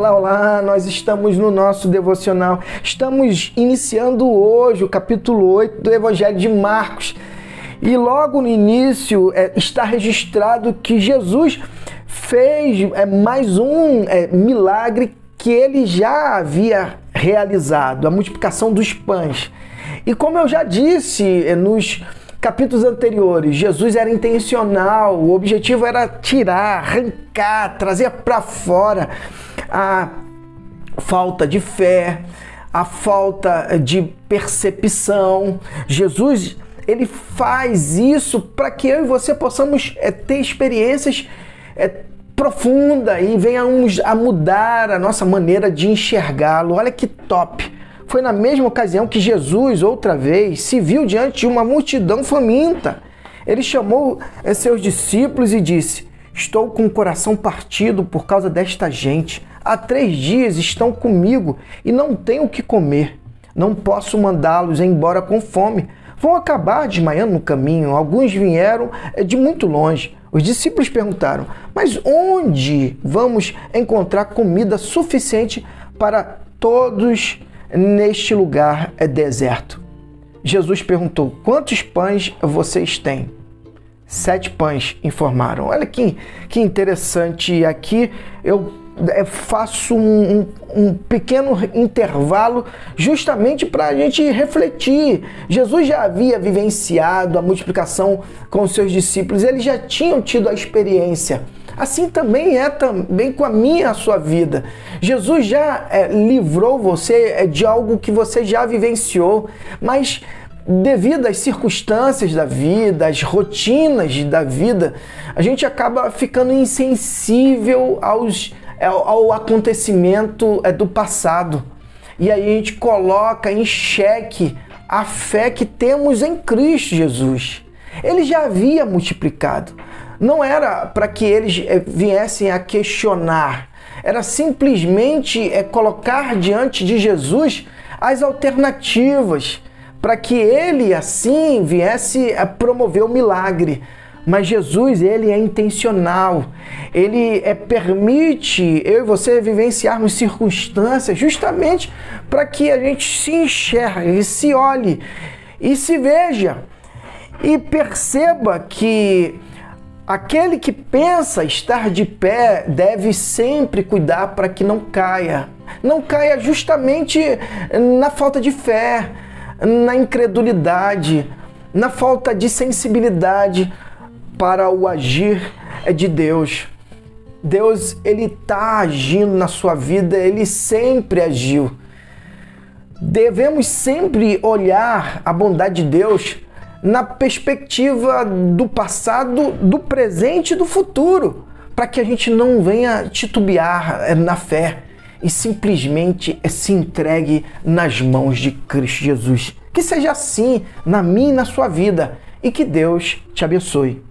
Olá, olá, nós estamos no nosso devocional. Estamos iniciando hoje o capítulo 8 do Evangelho de Marcos. E logo no início é, está registrado que Jesus fez é, mais um é, milagre que ele já havia realizado a multiplicação dos pães. E como eu já disse é, nos capítulos anteriores, Jesus era intencional, o objetivo era tirar, arrancar, trazer para fora a falta de fé, a falta de percepção. Jesus ele faz isso para que eu e você possamos é, ter experiências é, profundas e venhamos a mudar a nossa maneira de enxergá-lo. Olha que top! Foi na mesma ocasião que Jesus, outra vez, se viu diante de uma multidão faminta. Ele chamou eh, seus discípulos e disse: Estou com o coração partido por causa desta gente. Há três dias estão comigo e não tenho o que comer. Não posso mandá-los embora com fome. Vão acabar desmaiando no caminho. Alguns vieram eh, de muito longe. Os discípulos perguntaram: Mas onde vamos encontrar comida suficiente para todos neste lugar é deserto. Jesus perguntou: Quantos pães vocês têm? Sete pães, informaram. Olha que, que interessante. Aqui eu é, faço um, um, um, pequeno intervalo justamente para a gente refletir. Jesus já havia vivenciado a multiplicação com os seus discípulos, eles já tinham tido a experiência. Assim também é também com a minha a sua vida. Jesus já é, livrou você é, de algo que você já vivenciou, mas devido às circunstâncias da vida, às rotinas da vida, a gente acaba ficando insensível aos, ao, ao acontecimento do passado. E aí a gente coloca em xeque a fé que temos em Cristo Jesus. Ele já havia multiplicado não era para que eles eh, viessem a questionar, era simplesmente é, colocar diante de Jesus as alternativas para que ele assim viesse a promover o milagre. Mas Jesus, ele é intencional. Ele é, permite eu e você vivenciarmos circunstâncias justamente para que a gente se enxergue, se olhe e se veja e perceba que Aquele que pensa estar de pé deve sempre cuidar para que não caia. Não caia justamente na falta de fé, na incredulidade, na falta de sensibilidade para o agir de Deus. Deus ele está agindo na sua vida, ele sempre agiu. Devemos sempre olhar a bondade de Deus na perspectiva do passado, do presente e do futuro, para que a gente não venha titubear eh, na fé e simplesmente eh, se entregue nas mãos de Cristo Jesus. Que seja assim na minha e na sua vida e que Deus te abençoe.